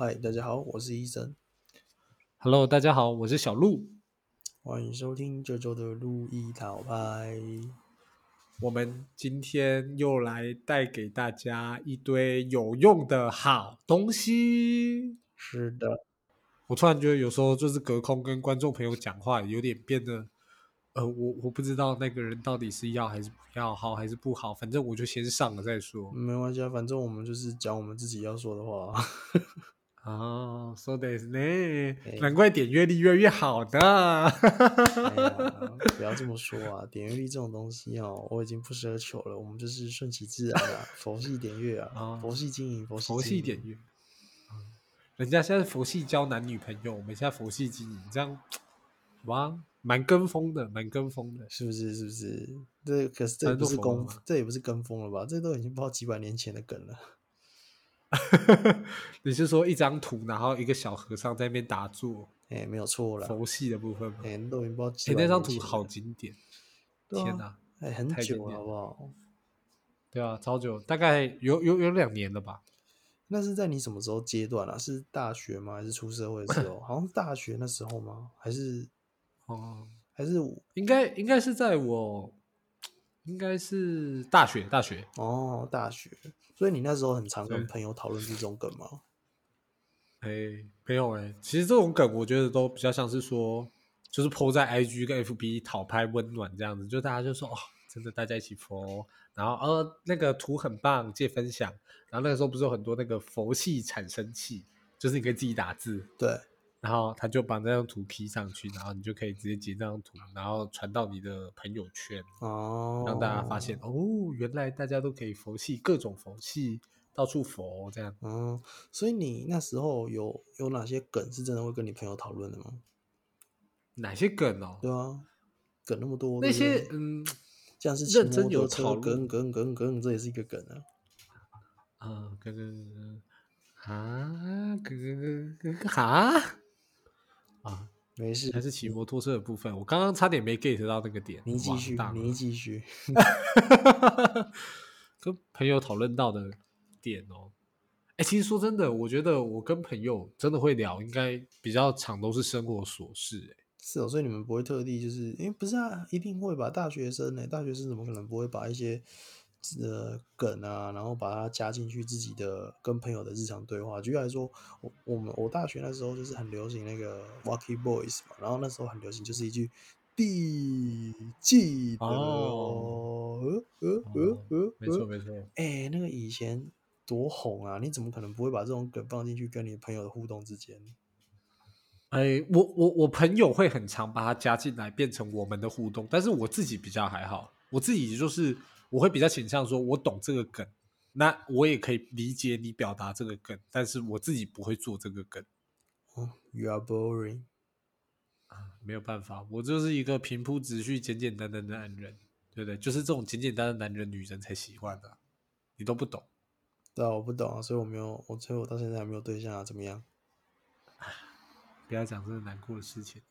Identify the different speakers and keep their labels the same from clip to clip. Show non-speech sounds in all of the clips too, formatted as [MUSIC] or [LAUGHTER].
Speaker 1: 嗨，大家好，我是医生
Speaker 2: ，Hello，大家好，我是小鹿。
Speaker 1: 欢迎收听这周的路易讨拍。
Speaker 2: 我们今天又来带给大家一堆有用的好东西。
Speaker 1: 是的，
Speaker 2: 我突然觉得有时候就是隔空跟观众朋友讲话，有点变得，呃，我我不知道那个人到底是要还是不要，好还是不好，反正我就先上了再说。
Speaker 1: 没关系啊，反正我们就是讲我们自己要说的话。
Speaker 2: 哦，说的是呢，难怪点阅率越来越好的。哎
Speaker 1: 哎呀，[LAUGHS] 不要这么说啊，点阅率这种东西哦，我已经不奢求了，我们就是顺其自然啊，[LAUGHS] 佛系点阅啊，
Speaker 2: 哦
Speaker 1: 佛系经营，佛系
Speaker 2: 佛系点阅。人家现在佛系交男女朋友，我们现在佛系经营，这样哇，蛮跟风的，蛮跟风的。
Speaker 1: 是不是？是不是？这可是这不是跟这也不是跟风了吧？这都已经不知道几百年前的梗了。[LAUGHS]
Speaker 2: 你是说一张图，然后一个小和尚在那边打坐，
Speaker 1: 哎，没有错了，
Speaker 2: 佛系的部分吗？
Speaker 1: 哎，都已经不知道
Speaker 2: 哎，
Speaker 1: 百
Speaker 2: 那张图好经典，天哪！
Speaker 1: 哎，很久了，好不好？
Speaker 2: 对啊，超久，大概有有有两年了吧？
Speaker 1: 那是在你什么时候阶段啊？是大学吗？还是出社会的时候？[LAUGHS] 好像是大学那时候吗？还是
Speaker 2: 哦，
Speaker 1: 还是我
Speaker 2: 应该应该是在我，应该是大学大学。
Speaker 1: 哦大学？所以你那时候很常跟朋友讨论这种梗吗？
Speaker 2: 哎，没有哎、其实这种梗我觉得都比较像是说，就是 PO 在 IG 跟 FB 讨拍温暖这样子，就大家就说哦，真的大家一起佛，然后呃那个图很棒，借分享，然后那个时候不是有很多那个佛系产生器，就是你可以自己打字，
Speaker 1: 对，
Speaker 2: 然后他就把那张图 P 上去，然后你就可以直接截那张图，然后传到你的朋友圈，
Speaker 1: 哦，
Speaker 2: 让大家发现哦，原来大家都可以佛系，各种佛系，到处佛这样。
Speaker 1: 嗯，所以你那时候有有哪些梗是真的会跟你朋友讨论的吗？
Speaker 2: 哪些梗哦？
Speaker 1: 对啊，梗那么多，
Speaker 2: 那些嗯。
Speaker 1: 像是骑
Speaker 2: 认真有讨论
Speaker 1: 梗梗梗梗，这也是一个梗啊。
Speaker 2: 啊，跟跟啊，梗梗梗梗哈啊，
Speaker 1: 没事
Speaker 2: 还，是骑摩托车的部分，我刚刚差点没 get 到那个点。
Speaker 1: 你继续，你继续。
Speaker 2: 跟朋友讨论到的点哦。哎、其实说真的，我觉得我跟朋友真的会聊，应该比较常都是生活琐事、欸。
Speaker 1: 是哦，所以你们不会特地就是，因为不是啊，一定会吧？大学生呢、大学生怎么可能不会把一些呃梗啊，然后把它加进去自己的跟朋友的日常对话？举例来说，我我们我大学那时候就是很流行那个 Walkie Boys 嘛，然后那时候很流行就是一句“地记得哦，呃呃呃
Speaker 2: 哦
Speaker 1: 呃，
Speaker 2: 没错
Speaker 1: 呃
Speaker 2: 没错，
Speaker 1: 哎、那个以前多红啊！你怎么可能不会把这种梗放进去跟你朋友的互动之间？
Speaker 2: 哎、我我我朋友会很常把它加进来，变成我们的互动，但是我自己比较还好，我自己就是我会比较倾向说，我懂这个梗，那我也可以理解你表达这个梗，但是我自己不会做这个梗，
Speaker 1: 哦，You are boring。
Speaker 2: 没有办法，我就是一个平铺直叙、简简单单的男人，对不对？就是这种简简单单的男人，女人才喜欢的，你都不懂。
Speaker 1: 对啊，我不懂啊，所以我没有，我所以我到现在还没有对象啊，怎么样？
Speaker 2: 不要讲这个难过的事情。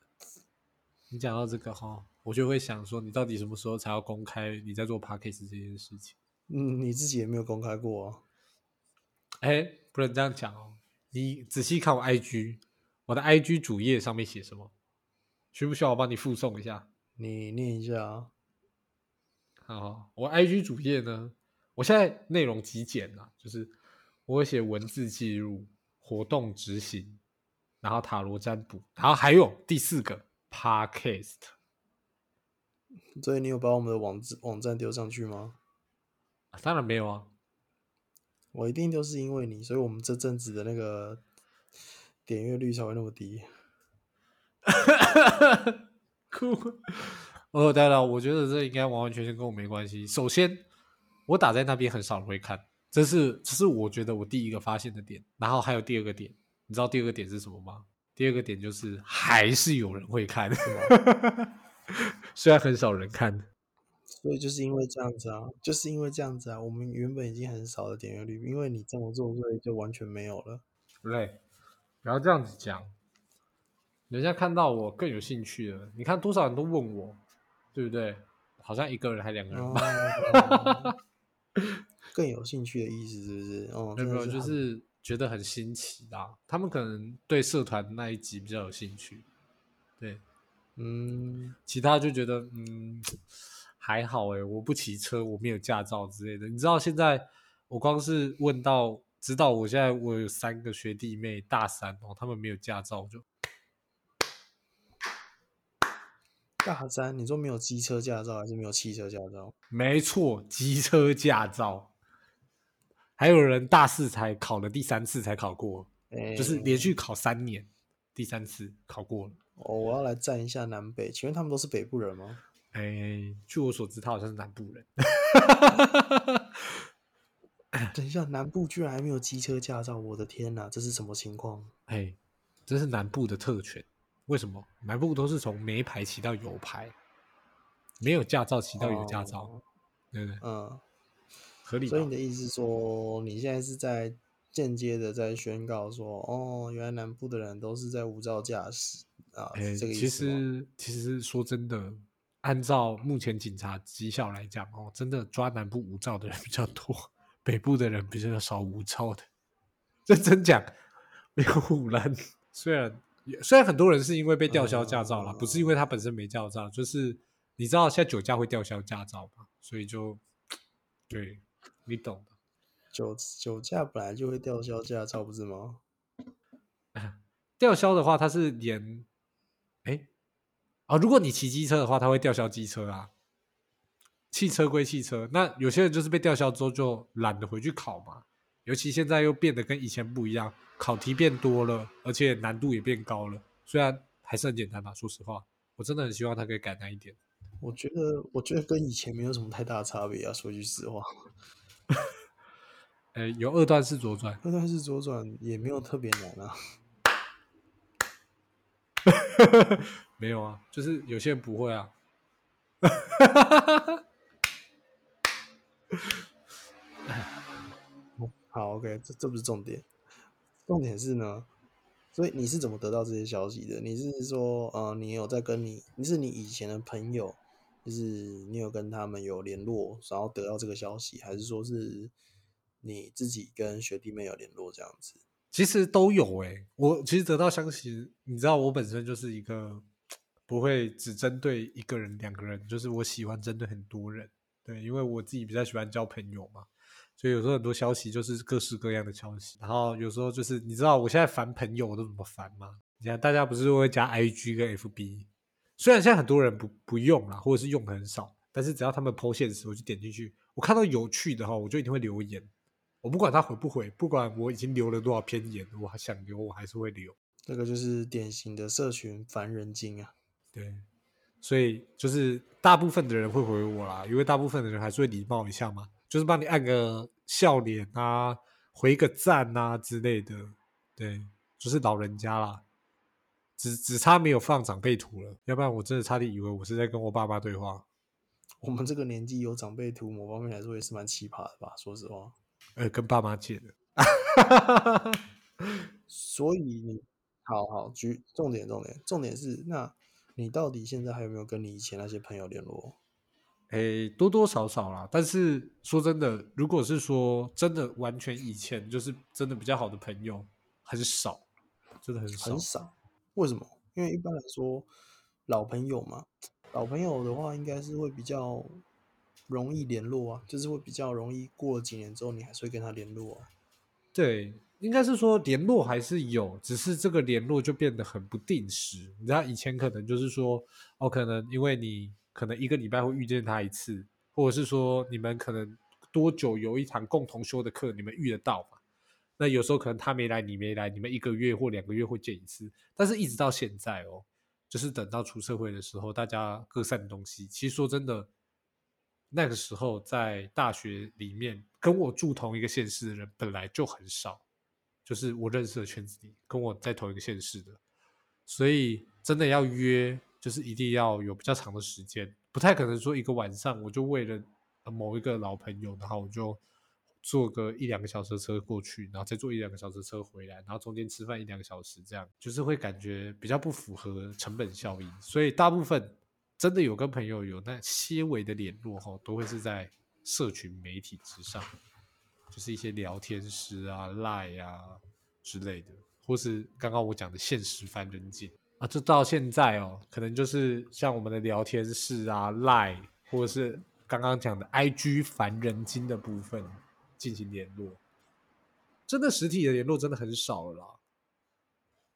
Speaker 2: 你讲到这个哈，我就会想说，你到底什么时候才要公开你在做 podcast 这件事情？
Speaker 1: 嗯，你自己也没有公开过啊。
Speaker 2: 哎，不能这样讲哦。你仔细看我 IG，我的 IG 主页上面写什么？需不需要我帮你附送一下？
Speaker 1: 你念一下啊。
Speaker 2: 好，我 IG 主页呢，我现在内容极简啊，就是我会写文字记录、活动执行，然后塔罗占卜，然后还有第四个 Podcast。
Speaker 1: 所以你有把我们的网址网站丢上去吗？
Speaker 2: 啊当然没有啊，
Speaker 1: 我一定都是因为你，所以我们这阵子的那个点阅率才会那么低。[LAUGHS]
Speaker 2: 哭。哦，当然，我觉得这应该完完全全跟我没关系。首先，我打在那边很少人会看，这是这是我觉得我第一个发现的点。然后还有第二个点，你知道第二个点是什么吗？第二个点就是还是有人会看，[LAUGHS] 虽然很少人看。
Speaker 1: 所以就是因为这样子啊，就是因为这样子啊，我们原本已经很少的点阅率，因为你这么做，所以就完全没有了。
Speaker 2: 对，不要这样子讲，人家看到我更有兴趣了。你看多少人都问我，对不对？好像一个人还两个人吧。
Speaker 1: 哦 [LAUGHS] 更有兴趣的意思是不是？哦，
Speaker 2: 没有就是觉得很新奇啦。他们可能对社团那一集比较有兴趣，对，
Speaker 1: 嗯，
Speaker 2: 其他就觉得嗯还好诶、我不骑车，我没有驾照之类的。你知道现在我光是问到知道我现在我有三个学弟妹大三哦，他们没有驾照，就
Speaker 1: 大三你说没有机车驾照还是没有汽车驾照？
Speaker 2: 没错，机车驾照，还有人大四才考了，第三次才考过，
Speaker 1: 哎
Speaker 2: 就是连续考三年，第三次考过了。
Speaker 1: 哦，我要来站一下南北，请问他们都是北部人吗？
Speaker 2: 哎，据我所知，他好像是南部人。[LAUGHS]
Speaker 1: 等一下，南部居然还没有机车驾照，我的天哪，这是什么情况？
Speaker 2: 哎，这是南部的特权。为什么？南部都是从没牌骑到有牌，没有驾照骑到有驾照，
Speaker 1: 哦
Speaker 2: 对不对？
Speaker 1: 嗯，
Speaker 2: 合理吧
Speaker 1: 所以？你的意思是说，你现在是在间接的在宣告说，哦，原来南部的人都是在无照驾驶啊，这个意
Speaker 2: 其
Speaker 1: 思其？
Speaker 2: 实其实说真的，按照目前警察绩效来讲哦，真的抓南部无照的人比较多，北部的人比较少无照的。认真讲，没有胡乱。虽然虽然很多人是因为被吊销驾照啦，不是因为他本身没驾照，就是你知道现在酒驾会吊销驾照嘛，所以就对你懂的。
Speaker 1: 酒酒驾本来就会吊销驾照，不是吗？[LAUGHS]
Speaker 2: 吊销的话，它是连，哎，啊，如果你骑机车的话，它会吊销机车啊。汽车归汽车，那有些人就是被吊销之后就懒得回去考嘛。尤其现在又变得跟以前不一样，考题变多了，而且难度也变高了。虽然还是很简单吧，说实话，我真的很希望它可以改难一点。
Speaker 1: 我觉得，我觉得跟以前没有什么太大的差别啊。说句实话，
Speaker 2: 呃，有二段式左转，
Speaker 1: 二段式左转也没有特别难啊。[LAUGHS]
Speaker 2: 没有啊，就是有些人不会啊。[LAUGHS]
Speaker 1: 好，OK，这这不是重点，重点是呢，所以你是怎么得到这些消息的？你是说，呃，你有在跟你，你是你以前的朋友，就是你有跟他们有联络，然后得到这个消息，还是说是你自己跟学弟妹有联络这样子？
Speaker 2: 其实都有诶、我其实得到消息，你知道我本身就是一个不会只针对一个人、两个人，就是我喜欢针对很多人。对，因为我自己比较喜欢交朋友嘛，所以有时候很多消息就是各式各样的消息。然后有时候就是你知道我现在烦朋友我都怎么烦吗？你看大家不是会加 IG 跟 FB，虽然现在很多人不不用啦，或者是用的很少，但是只要他们 PO 现实，我就点进去，我看到有趣的哈，我就一定会留言。我不管他回不回，不管我已经留了多少篇言，我还想留，我还是会留。
Speaker 1: 这个就是典型的社群烦人精啊。
Speaker 2: 对，所以就是大部分的人会回我啦，因为大部分的人还是会礼貌一下嘛，就是帮你按个笑脸啊，回个赞啊之类的。对，就是老人家啦，只只差没有放长辈图了，要不然我真的差点以为我是在跟我爸妈对话。
Speaker 1: 我们这个年纪有长辈图，某方面来说也是蛮奇葩的吧？说实话。
Speaker 2: 呃，跟爸妈借的。[LAUGHS]
Speaker 1: 所以你好好举重点，重点，重点是，那你到底现在还有没有跟你以前那些朋友联络？
Speaker 2: 诶，多多少少啦，但是说真的，如果是说真的完全以前就是真的比较好的朋友，很少，真的很少。
Speaker 1: 很少。为什么？因为一般来说，老朋友嘛，老朋友的话，应该是会比较容易联络啊，就是会比较容易过了几年之后，你还是会跟他联络啊。
Speaker 2: 对，应该是说联络还是有，只是这个联络就变得很不定时。你知道以前可能就是说，哦，可能因为你可能一个礼拜会遇见他一次，或者是说你们可能多久有一堂共同修的课，你们遇得到嘛？那有时候可能他没来，你没来，你们一个月或两个月会见一次，但是一直到现在哦，就是等到出社会的时候，大家各散东西。其实说真的，那个时候在大学里面跟我住同一个县市的人本来就很少，就是我认识的圈子里跟我在同一个县市的，所以真的要约，就是一定要有比较长的时间，不太可能说一个晚上我就为了某一个老朋友，然后我就坐个一两个小时车过去，然后再坐一两个小时车回来，然后中间吃饭一两个小时，这样就是会感觉比较不符合成本效益，所以大部分真的有跟朋友有那些微的联络哈，都会是在社群媒体之上。就是一些聊天室啊、Line 啊之类的，或是刚刚我讲的现实凡人境啊，这到现在哦，可能就是像我们的聊天室啊、Line，或者是刚刚讲的 IG 凡人精的部分进行联络。真的实体的联络真的很少了啦。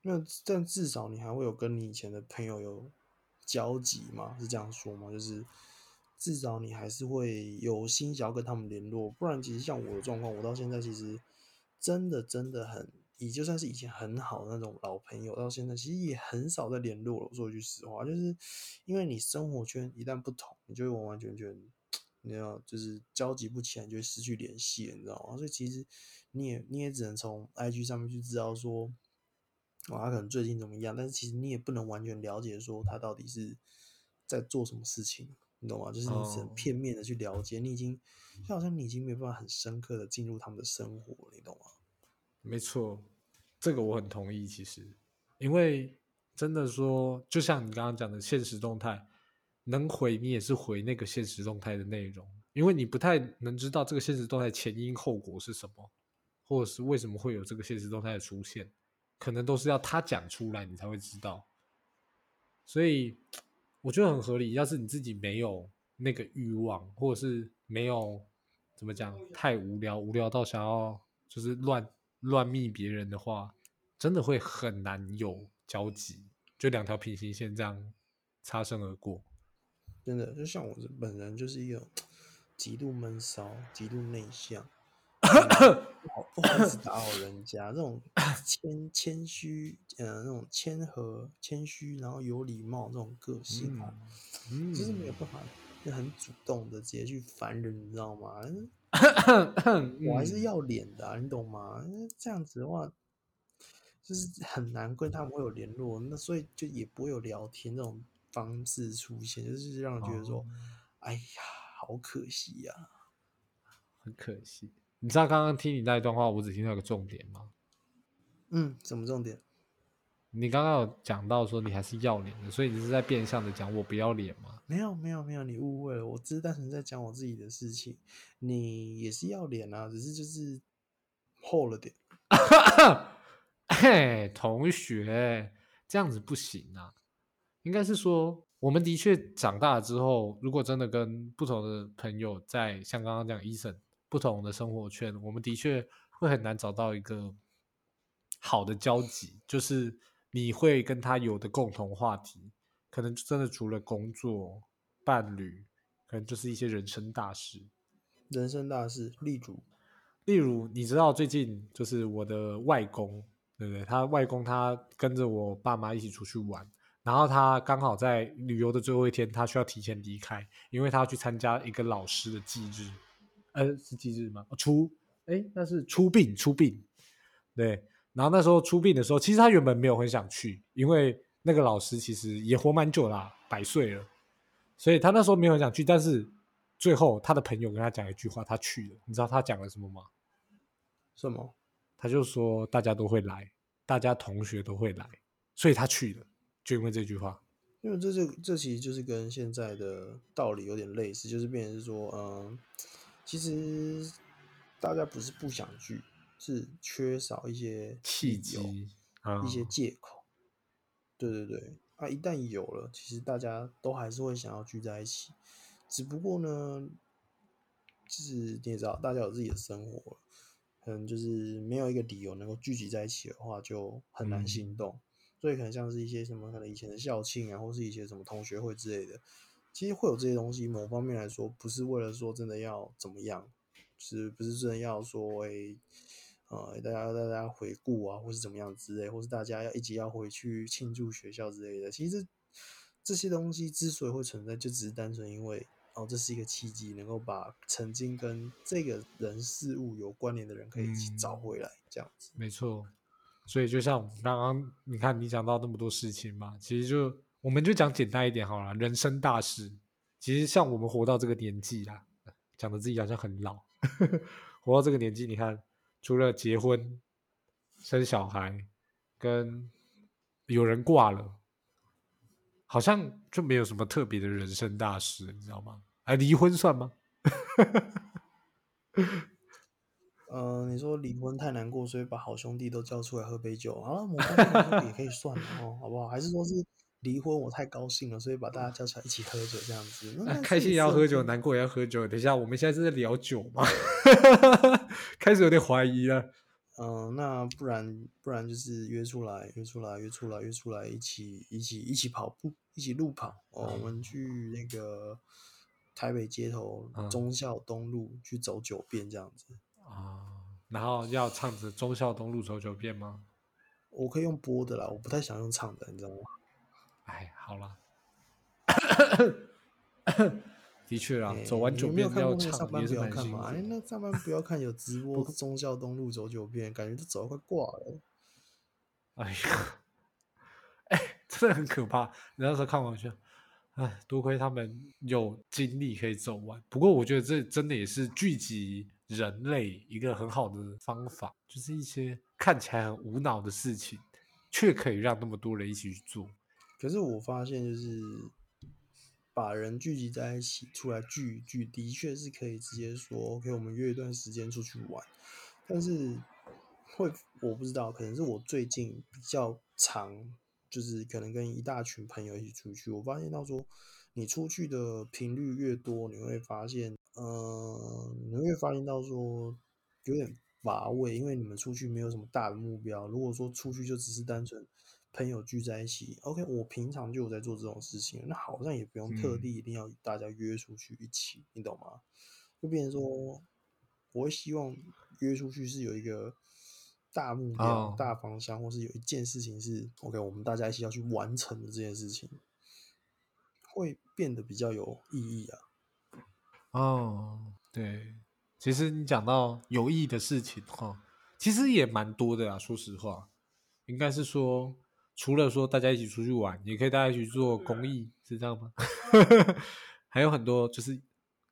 Speaker 1: 那但至少你还会有跟你以前的朋友有交集嘛？是这样说吗？就是至少你还是会有心想要跟他们联络，不然其实像我的状况，我到现在其实真的真的很，也就算是以前很好的那种老朋友，到现在其实也很少在联络了。我说句实话，就是因为你生活圈一旦不同，你就会完完全全，你要就是交集不起来，就会失去联系，你知道吗？所以其实你也你也只能从 IG 上面去知道说。哦，他可能最近怎么样？但是其实你也不能完全了解说他到底是在做什么事情，你懂吗？就是你只能片面的去了解，你已经就好像你已经没办法很深刻的进入他们的生活，你懂吗？
Speaker 2: 没错，这个我很同意。其实，因为真的说，就像你刚刚讲的现实动态，能回你也是回那个现实动态的内容，因为你不太能知道这个现实动态前因后果是什么，或者是为什么会有这个现实动态的出现。可能都是要他讲出来，你才会知道。所以我觉得很合理。要是你自己没有那个欲望，或者是没有怎么讲太无聊，无聊到想要就是乱乱密别人的话，真的会很难有交集。就两条平行线这样擦身而过，
Speaker 1: 真的就像我本人就是一个极度闷骚、极度内向。不好不好意思打扰人家，这种谦谦虚，呃，那种谦和、谦虚，然后有礼貌这种个性啊，就是没有办法，就很主动的直接去烦人，你知道吗？[COUGHS] 我还是要脸的，你懂吗？这样子的话，就是很难跟他们会有联络，那所以就也不会有聊天这种方式出现，就是让人觉得说，哎呀，好可惜呀，
Speaker 2: 很可惜。你知道刚刚听你那一段话，我只听到一个重点吗？
Speaker 1: 嗯，什么重点？
Speaker 2: 你刚刚有讲到说你还是要脸的，所以你是在变相的讲我不要脸吗？
Speaker 1: 没有，没有，没有，你误会了，我只是单纯在讲我自己的事情。你也是要脸啊，只是就是厚了点。[LAUGHS]
Speaker 2: 嘿，同学，这样子不行啊！应该是说，我们的确长大了之后，如果真的跟不同的朋友在像刚刚讲医生。不同的生活圈，我们的确会很难找到一个好的交集。就是你会跟他有的共同话题，可能真的除了工作、伴侣，可能就是一些人生大事。
Speaker 1: 人生大事，例如，
Speaker 2: 例如，你知道最近就是我的外公，对不对？他外公他跟着我爸妈一起出去玩，然后他刚好在旅游的最后一天，他需要提前离开，因为他要去参加一个老师的忌日。呃，是忌日吗？出，哎，那是出殡，出殡，对。然后那时候出殡的时候，其实他原本没有很想去，因为那个老师其实也活蛮久啦，百岁了，所以他那时候没有很想去。但是最后他的朋友跟他讲一句话，他去了。你知道他讲了什么吗？
Speaker 1: 什么？
Speaker 2: 他就说大家都会来，大家同学都会来，所以他去了，就因为这句话。
Speaker 1: 因为这就这其实就是跟现在的道理有点类似，就是变成是说，嗯。其实大家不是不想聚，是缺少一些
Speaker 2: 契机、
Speaker 1: 一些借口。对对对，啊，一旦有了，其实大家都还是会想要聚在一起。只不过呢，就是你也知道，大家有自己的生活，可能就是没有一个理由能够聚集在一起的话，就很难行动。所以可能像是一些什么，可能以前的校庆啊，或是一些什么同学会之类的。其实会有这些东西，某方面来说，不是为了说真的要怎么样，是不是真的要说为呃大家大家回顾啊，或是怎么样之类，或是大家要一起要回去庆祝学校之类的。其实这些东西之所以会存在，就只是单纯因为哦，这是一个契机，能够把曾经跟这个人事物有关联的人可以一起找回来，这样子。
Speaker 2: 没错，所以就像刚刚你看你讲到那么多事情嘛，其实就。我们就讲简单一点好了，人生大事，其实像我们活到这个年纪啦，讲的自己好像很老，[LAUGHS] 活到这个年纪，你看，除了结婚、生小孩，跟有人挂了，好像就没有什么特别的人生大事，你知道吗？哎，离婚算吗？[LAUGHS]
Speaker 1: 呃，你说离婚太难过，所以把好兄弟都叫出来喝杯酒，好了，[LAUGHS] 也可以算了哦，好不好？还是说是离婚我太高兴了，所以把大家叫出来一起喝酒这样子？
Speaker 2: 开心也要喝酒难过也要喝酒。等一下，我们现在是在聊酒吗？[LAUGHS] 开始有点怀疑了。
Speaker 1: 嗯，那不然不然就是约出来，约出来，约出来，约出来，一起一起一起跑步，一起路跑哦。我们去那个台北街头
Speaker 2: 嗯
Speaker 1: 忠孝东路去走九遍这样子。
Speaker 2: 啊，然后要唱着忠孝东路走九遍吗？
Speaker 1: 我可以用播的啦，我不太想用唱的，你知道吗？
Speaker 2: 哎，好了，[COUGHS] 的确啦，
Speaker 1: 哎
Speaker 2: 走完九遍要唱也是
Speaker 1: 班不要看嘛？
Speaker 2: 蛮辛苦
Speaker 1: 哎，那上班不要看有直 [LAUGHS] 播忠孝东路走九遍，感觉都走得快挂了。
Speaker 2: 哎呀，哎，真的很可怕。你那时候看完就，哎，多亏他们有精力可以走完。不过我觉得这真的也是聚集人类一个很好的方法，就是一些看起来很无脑的事情，却可以让那么多人一起去做。
Speaker 1: 可是我发现，就是把人聚集在一起出来聚一聚，的确是可以直接说 OK，我们约一段时间出去玩。但是会我不知道，可能是我最近比较常，就是可能跟一大群朋友一起出去，我发现到说，你出去的频率越多，你会发现，呃，你会发现到说有点乏味，因为你们出去没有什么大的目标。如果说出去就只是单纯朋友聚在一起，OK，我平常就有在做这种事情，那好像也不用特
Speaker 2: 嗯
Speaker 1: 地一定要大家约出去一起，你懂吗？就变成说，我会希望约出去是有一个大目标、
Speaker 2: 哦
Speaker 1: 大方向，或是有一件事情是 OK，我们大家一起要去完成的这件事情，会变得比较有意义啊。
Speaker 2: 哦，对，其实你讲到有意义的事情哈，其实也蛮多的啊。说实话，应该是说，除了说大家一起出去玩，也可以大家一起做公益，是这样吗？[LAUGHS] 还有很多就是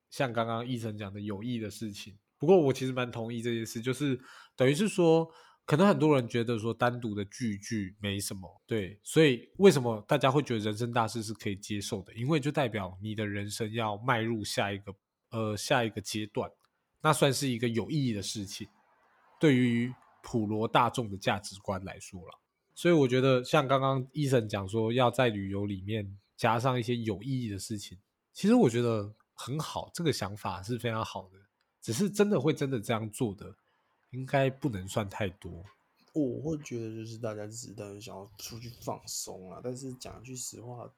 Speaker 2: 像刚刚医生讲的有益的事情。不过我其实蛮同意这件事，就是等于是说，可能很多人觉得说单独的聚一聚没什么，对，所以为什么大家会觉得人生大事是可以接受的？因为就代表你的人生要迈入下一个呃下一个阶段，那算是一个有意义的事情，对于普罗大众的价值观来说了。所以我觉得像刚刚医生讲说，要在旅游里面加上一些有意义的事情，其实我觉得很好，这个想法是非常好的。只是真的会真的这样做的，应该不能算太多。
Speaker 1: 我会觉得就是大家只是单纯想要出去放松啊，但是讲句实话，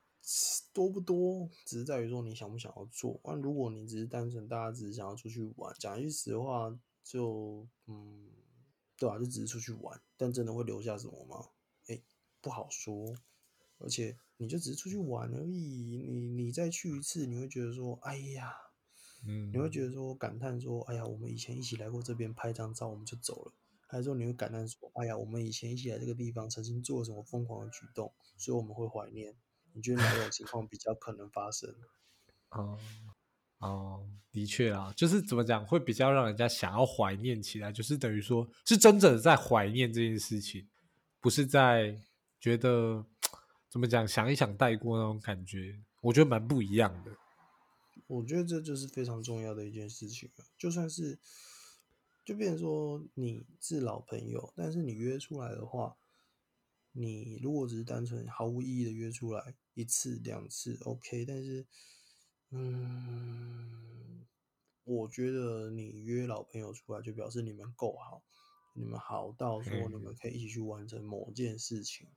Speaker 1: 多不多只是在于说你想不想要做。那如果你只是单纯大家只是想要出去玩，讲句实话就嗯，对吧、就只是出去玩，但真的会留下什么吗？哎，不好说。而且你就只是出去玩而已，你你再去一次，你会觉得说，哎呀，
Speaker 2: 嗯，
Speaker 1: 你会觉得说感叹说，哎呀，我们以前一起来过这边拍张照，我们就走了。还是说你会感叹说，哎呀，我们以前一起来这个地方，曾经做了什么疯狂的举动，所以我们会怀念。你觉得哪种情况比较可能发生？[LAUGHS]
Speaker 2: 哦哦，的确啊，就是怎么讲，会比较让人家想要怀念起来，就是等于说是真正的在怀念这件事情，不是在觉得怎么讲想一想带过那种感觉，我觉得蛮不一样的。
Speaker 1: 我觉得这就是非常重要的一件事情了。就算是，就变成说你是老朋友，但是你约出来的话，你如果只是单纯毫无意义的约出来一次两次，OK，但是，嗯，我觉得你约老朋友出来，就表示你们够好，你们好到说你们可以一起去完成某件事情。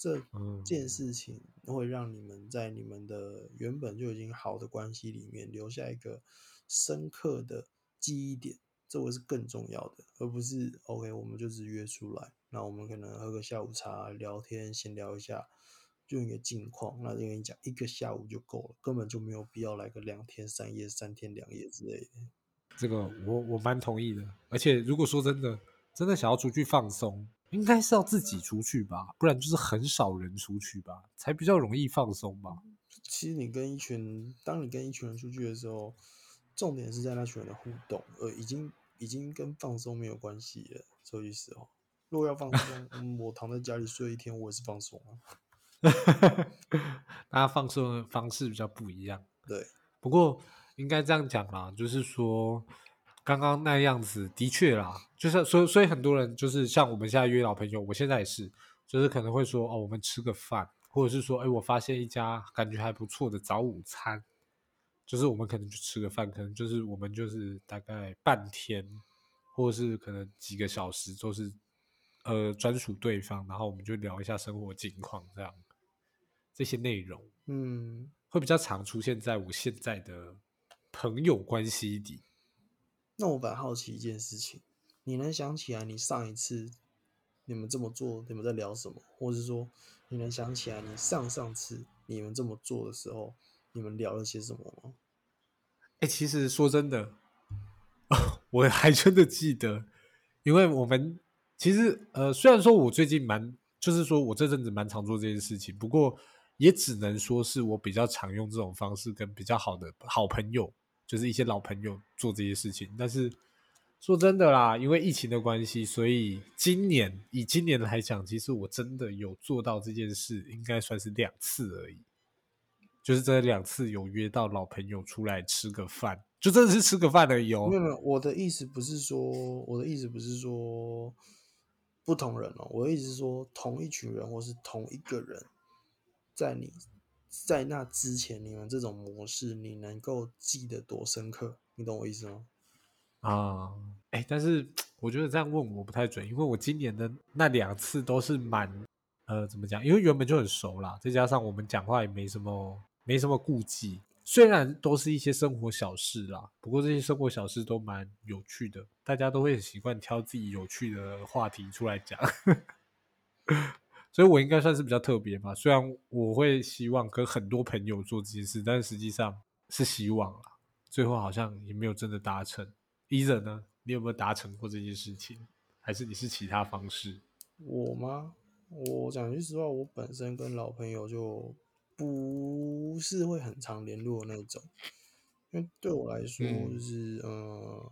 Speaker 1: 这
Speaker 2: 嗯
Speaker 1: 件事情会让你们在你们的原本就已经好的关系里面留下一个深刻的记忆点，这会是更重要的，而不是 OK，我们就只约出来，那我们可能喝个下午茶，聊天闲聊一下，就一个近况。那就跟你讲，一个下午就够了，根本就没有必要来个两天三夜、三天两夜之类的。
Speaker 2: 这个我我蛮同意的，而且如果说真的真的想要出去放松，应该是要自己出去吧，不然就是很少人出去吧，才比较容易放松吧。
Speaker 1: 其实你跟一群，当你跟一群人出去的时候，重点是在那群人的互动，呃，已经已经跟放松没有关系了。说句实话，如果要放松，嗯，我躺在家里睡一天，我也是放松啊。[LAUGHS]
Speaker 2: 大家放松的方式比较不一样。
Speaker 1: 对，
Speaker 2: 不过应该这样讲啦，就是说，刚刚刚那样子，的确啦，就是所以所以很多人就是像我们现在约老朋友，我现在也是，就是可能会说哦，我们吃个饭，或者是说，哎，我发现一家感觉还不错的早午餐，就是我们可能去吃个饭，可能就是我们就是大概半天，或者是可能几个小时，都是呃专属对方，然后我们就聊一下生活近况这样，这些内容，
Speaker 1: 嗯，
Speaker 2: 会比较常出现在我现在的朋友关系里。
Speaker 1: 那我蛮好奇一件事情，你能想起来你上一次你们这么做，你们在聊什么？或者说，你能想起来你上上次你们这么做的时候，你们聊了些什么吗？
Speaker 2: 哎，其实说真的，[LAUGHS] 我还真的记得，因为我们其实呃，虽然说我最近蛮，就是说我这阵子蛮常做这件事情，不过也只能说是我比较常用这种方式跟比较好的好朋友。就是一些老朋友做这些事情，但是说真的啦，因为疫情的关系，所以今年以今年来讲，其实我真的有做到这件事，应该算是两次而已。就是这两次有约到老朋友出来吃个饭，就真的是吃个饭而已哦。
Speaker 1: 没有没有，我的意思不是说，我的意思不是说不同人哦，我的意思是说同一群人或是同一个人，在你。在那之前，你们这种模式，你能够记得多深刻？你懂我意思吗？
Speaker 2: 啊，哎，但是我觉得这样问我不太准，因为我今年的那两次都是蛮，呃，怎么讲？因为原本就很熟啦，再加上我们讲话也没什么，没什么顾忌。虽然都是一些生活小事啦，不过这些生活小事都蛮有趣的，大家都会很习惯挑自己有趣的话题出来讲。[LAUGHS] 所以我应该算是比较特别吧，虽然我会希望跟很多朋友做这件事，但是实际上是希望啦，最后好像也没有真的达成。伊人呢，你有没有达成过这件事情？还是你是其他方式？
Speaker 1: 我吗？我讲句实话，我本身跟老朋友就不是会很常联络那种，因为对我来说，就是嗯。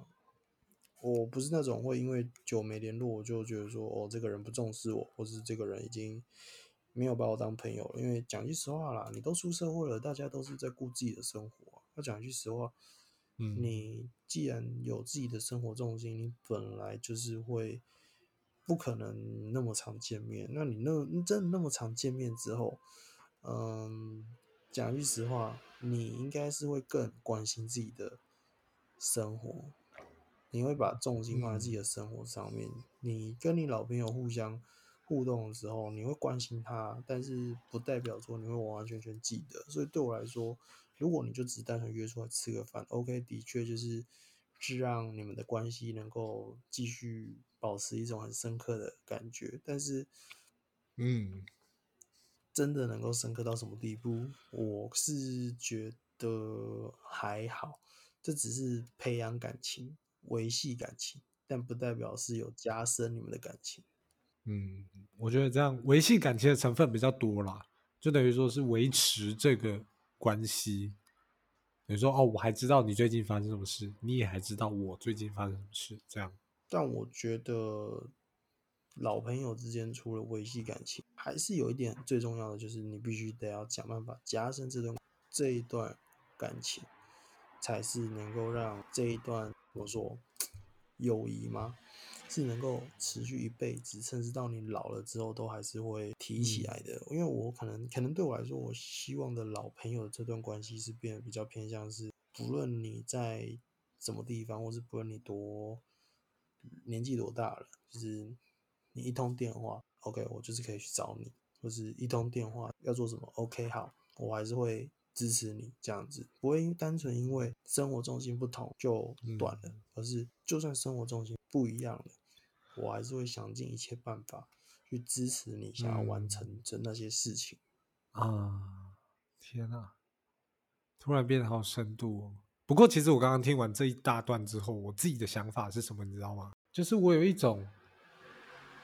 Speaker 1: 我不是那种会因为久没联络，我就觉得说哦，这个人不重视我，或是这个人已经没有把我当朋友了。因为讲句实话啦，你都出社会了，大家都是在顾自己的生活。要讲句实话，
Speaker 2: 嗯，
Speaker 1: 你既然有自己的生活重心，你本来就是会不可能那么常见面。那你那真的那么常见面之后，嗯，讲句实话，你应该是会更关心自己的生活。你会把重心放在自己的生活上面。你跟你老朋友互相互动的时候，你会关心他，但是不代表说你会完完全全记得。所以对我来说，如果你就只单纯约出来吃个饭，OK，的确就是是让你们的关系能够继续保持一种很深刻的感觉。但是，
Speaker 2: 嗯，
Speaker 1: 真的能够深刻到什么地步，我是觉得还好。这只是培养感情。维系感情，但不代表是有加深你们的感情。
Speaker 2: 嗯，我觉得这样维系感情的成分比较多啦，就等于说是维持这个关系。等于说哦，我还知道你最近发生什么事，你也还知道我最近发生什么事，这样。
Speaker 1: 但我觉得老朋友之间除了维系感情，还是有一点最重要的，就是你必须得要想办法加深这段这一段感情，才是能够让这一段。我说，友谊吗？是能够持续一辈子，甚至到你老了之后都还是会提起来的。因为我可能，可能对我来说，我希望的老朋友这段关系是变得比较偏向是，不论你在什么地方，或是不论你多年纪多大了，就是你一通电话，OK，我就是可以去找你，或是一通电话要做什么，OK，好，我还是会。支持你这样子，不会单纯因为生活重心不同就断了，而是就算生活重心不一样了，我还是会想尽一切办法去支持你想要完成的那些事情
Speaker 2: 啊！天哪，突然变得好深度哦。不过其实我刚刚听完这一大段之后，我自己的想法是什么，你知道吗？就是我有一种，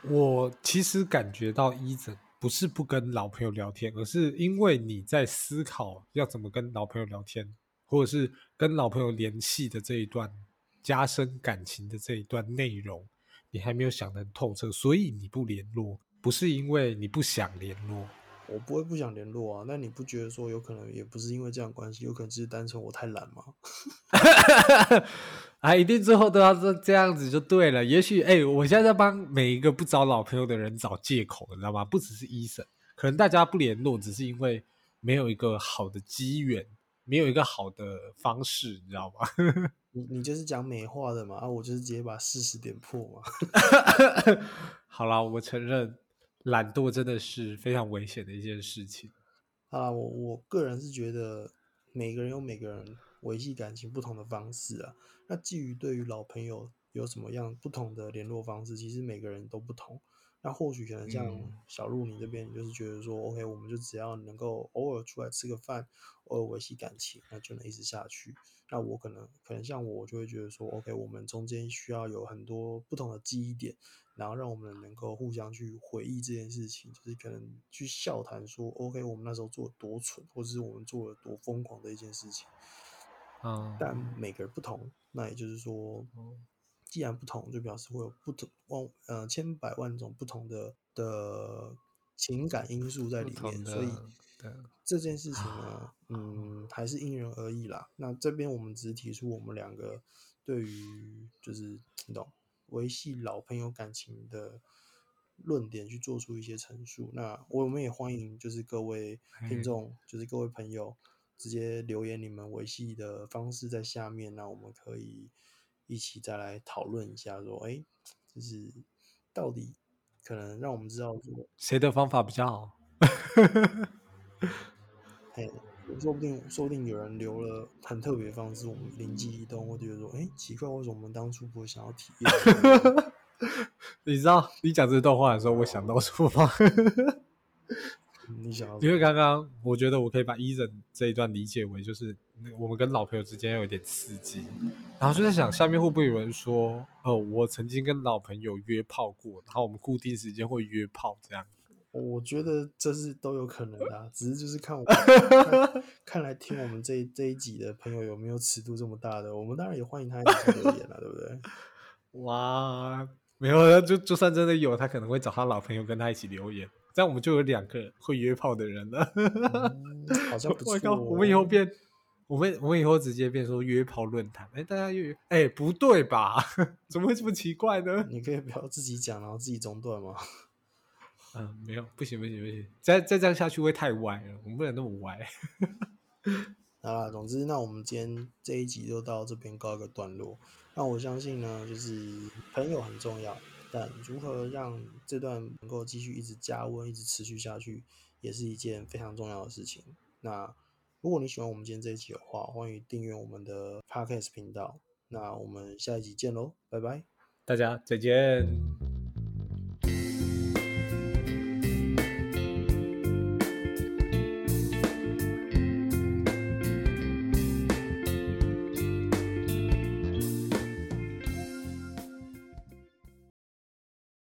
Speaker 2: 我其实感觉到一整。不是不跟老朋友聊天，而是因为你在思考要怎么跟老朋友聊天，或者是跟老朋友联系的这一段加深感情的这一段内容，你还没有想得透彻，所以你不联络，不是因为你不想联络，
Speaker 1: 我不会不想联络啊。那你不觉得说有可能也不是因为这样关系，有可能只是单纯我太懒吗？[LAUGHS]
Speaker 2: 啊，一定最后都要这这样子就对了。也许，哎、我现在在帮每一个不找老朋友的人找借口，你知道吗？不只是医生，可能大家不联络，只是因为没有一个好的机缘，没有一个好的方式，你知道吗？[LAUGHS]
Speaker 1: 你你就是讲美化的嘛，啊，我就是直接把事实点破嘛。[LAUGHS]
Speaker 2: 好啦，我承认懒惰真的是非常危险的一件事情。
Speaker 1: 啊，我我个人是觉得每个人有每个人维系感情不同的方式啊。那基于对于老朋友有什么样不同的联络方式，其实每个人都不同。那或许可能像
Speaker 2: 嗯
Speaker 1: 小鹿你这边，你就是觉得说，OK，我们就只要能够偶尔出来吃个饭，偶尔维系感情，那就能一直下去。那我可能可能像我，我就会觉得说，OK，我们中间需要有很多不同的记忆点，然后让我们能够互相去回忆这件事情，就是可能去笑谈说，OK，我们那时候做的多蠢，或者是我们做了多疯狂的一件事情。
Speaker 2: 嗯，
Speaker 1: 但每个人不同，那也就是说，既然不同，就表示会有不同万呃千百万种不同的的情感因素在里面，所以这件事情呢，嗯，还是因人而异啦。那这边我们只是提出我们两个对于就是你懂维系老朋友感情的论点去做出一些陈述。那我们也欢迎就是各位听众，就是各位朋友直接留言你们维系的方式在下面，那我们可以一起再来讨论一下，说，哎，就是到底可能让我们知道说。
Speaker 2: 谁的方法比较好？[LAUGHS]
Speaker 1: 嘿，说不定说不定有人留了很特别的方式，我们灵机一动，会觉得说，哎，奇怪，为什么我们当初不会想要体验？[LAUGHS]
Speaker 2: 你知道你讲这段话的时候，我想到什么吗？[LAUGHS]
Speaker 1: 嗯你想要
Speaker 2: 因为刚刚我觉得我可以把伊人这一段理解为就是我们跟老朋友之间有一点刺激，然后就在想下面会不会有人说，哦，我曾经跟老朋友约炮过，然后我们固定时间会约炮这样。
Speaker 1: 我觉得这是都有可能的、啊，只是就是看我 [LAUGHS] 看看来听我们这一这一集的朋友有没有尺度这么大的，我们当然也欢迎他一起留言啊，对不对？[LAUGHS]
Speaker 2: 哇，没有，就就算真的有，他可能会找他老朋友跟他一起留言，这样我们就有两个会约炮的人了。
Speaker 1: 嗯、好像不 [LAUGHS] 错、
Speaker 2: 我们以后变，我们我们以后直接变说约炮论坛，哎，大家约，哎，不对吧？[LAUGHS] 怎么会这么奇怪呢？
Speaker 1: 你可以不要自己讲，然后自己中断吗？
Speaker 2: 嗯，没有，不行不行不行，再再这样下去会太歪了，我们不能那么歪。[LAUGHS]
Speaker 1: 好啦，总之，那我们今天这一集就到这边告一个段落。那我相信呢，就是朋友很重要，但如何让这段能够继续一直加温、一直持续下去，也是一件非常重要的事情。那如果你喜欢我们今天这一集的话，欢迎订阅我们的 Podcast 频道。那我们下一集见喽，拜拜。
Speaker 2: 大家再见。